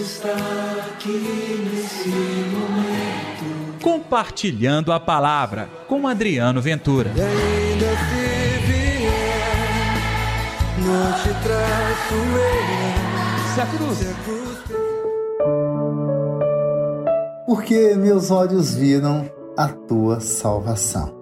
Está aqui nesse momento. Compartilhando a palavra com Adriano Ventura. E ainda se vier, não te traço eu. Se a cruz. Se a cruz porque meus olhos viram a tua salvação.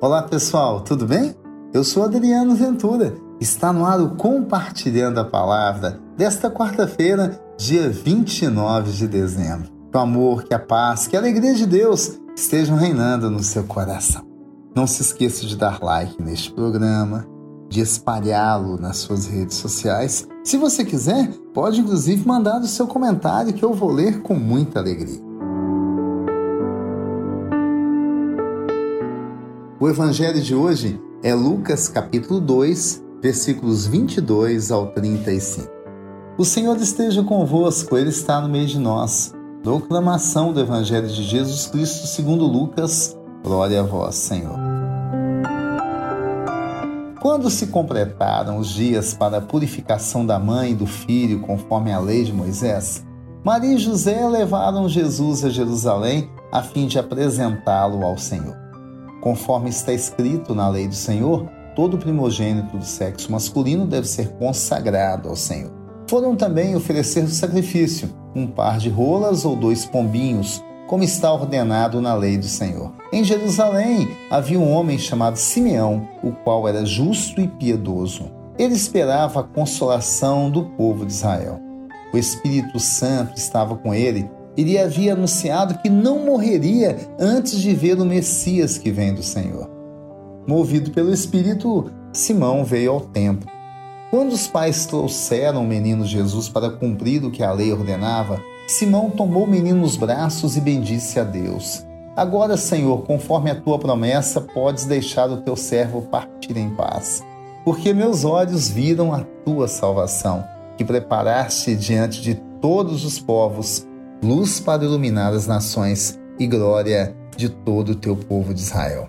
Olá pessoal, tudo bem? Eu sou Adriano Ventura. Está no ar o Compartilhando a Palavra desta quarta-feira, dia 29 de dezembro. Que o amor, que a paz, que a alegria de Deus estejam reinando no seu coração. Não se esqueça de dar like neste programa, de espalhá-lo nas suas redes sociais. Se você quiser, pode inclusive mandar o seu comentário que eu vou ler com muita alegria. O evangelho de hoje é Lucas capítulo 2, versículos 22 ao 35. O Senhor esteja convosco, ele está no meio de nós. Proclamação do evangelho de Jesus Cristo segundo Lucas. Glória a vós, Senhor. Quando se completaram os dias para a purificação da mãe e do filho, conforme a lei de Moisés, Maria e José levaram Jesus a Jerusalém a fim de apresentá-lo ao Senhor. Conforme está escrito na lei do Senhor, todo primogênito do sexo masculino deve ser consagrado ao Senhor. Foram também oferecer o sacrifício, um par de rolas ou dois pombinhos, como está ordenado na lei do Senhor. Em Jerusalém havia um homem chamado Simeão, o qual era justo e piedoso. Ele esperava a consolação do povo de Israel. O Espírito Santo estava com ele e lhe havia anunciado que não morreria antes de ver o Messias que vem do Senhor. Movido pelo Espírito, Simão veio ao templo. Quando os pais trouxeram o menino Jesus para cumprir o que a lei ordenava, Simão tomou o menino nos braços e bendisse a Deus. Agora, Senhor, conforme a tua promessa, podes deixar o teu servo partir em paz, porque meus olhos viram a tua salvação, que preparaste diante de todos os povos, luz para iluminar as nações e glória de todo o teu povo de Israel.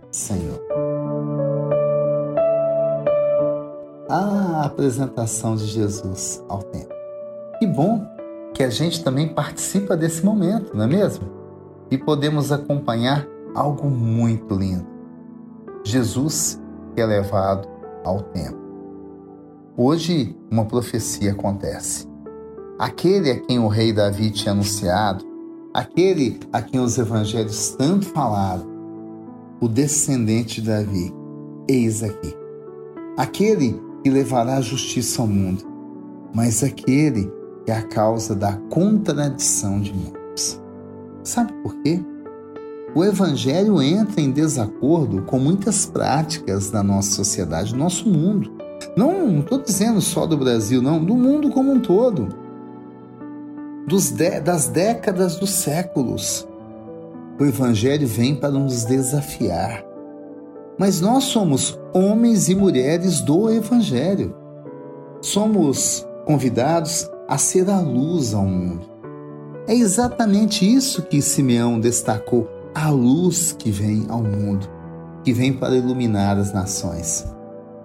Senhor. a apresentação de Jesus ao templo. Que bom que a gente também participa desse momento, não é mesmo? E podemos acompanhar algo muito lindo. Jesus é levado ao templo. Hoje uma profecia acontece. Aquele a quem o rei Davi tinha anunciado, aquele a quem os evangelhos tanto falaram, o descendente de Davi, eis aqui. Aquele e levará a justiça ao mundo, mas aquele é a causa da contradição de muitos. Sabe por quê? O Evangelho entra em desacordo com muitas práticas da nossa sociedade, do nosso mundo. Não estou dizendo só do Brasil, não, do mundo como um todo. Das décadas dos séculos. O Evangelho vem para nos desafiar mas nós somos homens e mulheres do Evangelho. Somos convidados a ser a luz ao mundo. É exatamente isso que Simeão destacou: a luz que vem ao mundo, que vem para iluminar as nações.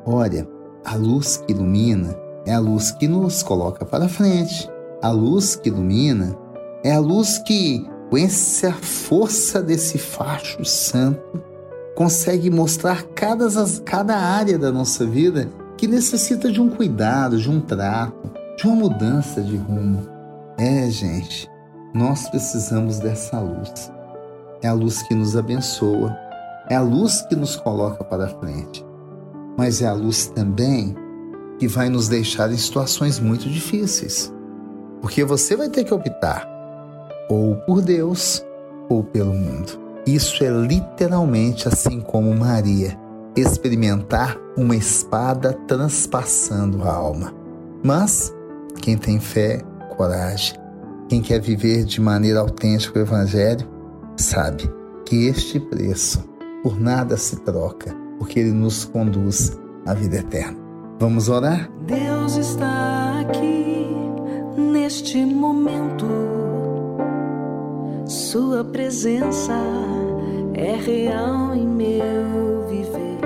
Olha, a luz que ilumina é a luz que nos coloca para frente. A luz que ilumina é a luz que, com essa força desse facho santo, consegue mostrar cada, cada área da nossa vida que necessita de um cuidado, de um trato, de uma mudança de rumo. É, gente, nós precisamos dessa luz. É a luz que nos abençoa, é a luz que nos coloca para frente, mas é a luz também que vai nos deixar em situações muito difíceis. Porque você vai ter que optar ou por Deus ou pelo mundo. Isso é literalmente assim como Maria experimentar uma espada transpassando a alma. Mas quem tem fé, coragem, quem quer viver de maneira autêntica o Evangelho, sabe que este preço por nada se troca, porque ele nos conduz à vida eterna. Vamos orar? Deus está aqui neste momento. Sua presença é real em meu viver.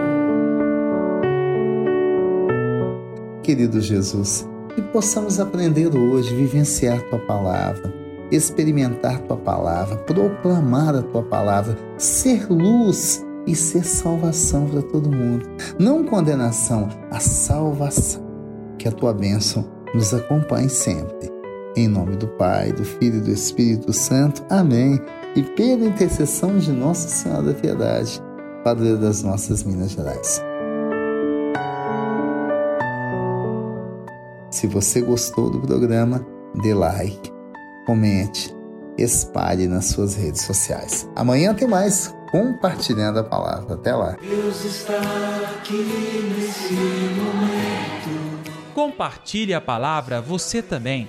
Querido Jesus, que possamos aprender hoje, vivenciar tua palavra, experimentar tua palavra, proclamar a tua palavra, ser luz e ser salvação para todo mundo. Não condenação, a salvação. Que a tua bênção nos acompanhe sempre. Em nome do Pai, do Filho e do Espírito Santo. Amém. E pela intercessão de Nossa Senhora da Piedade, Padre das nossas Minas Gerais. Se você gostou do programa, dê like, comente, espalhe nas suas redes sociais. Amanhã tem mais compartilhando a palavra. Até lá. Deus está aqui nesse momento. Compartilhe a palavra você também.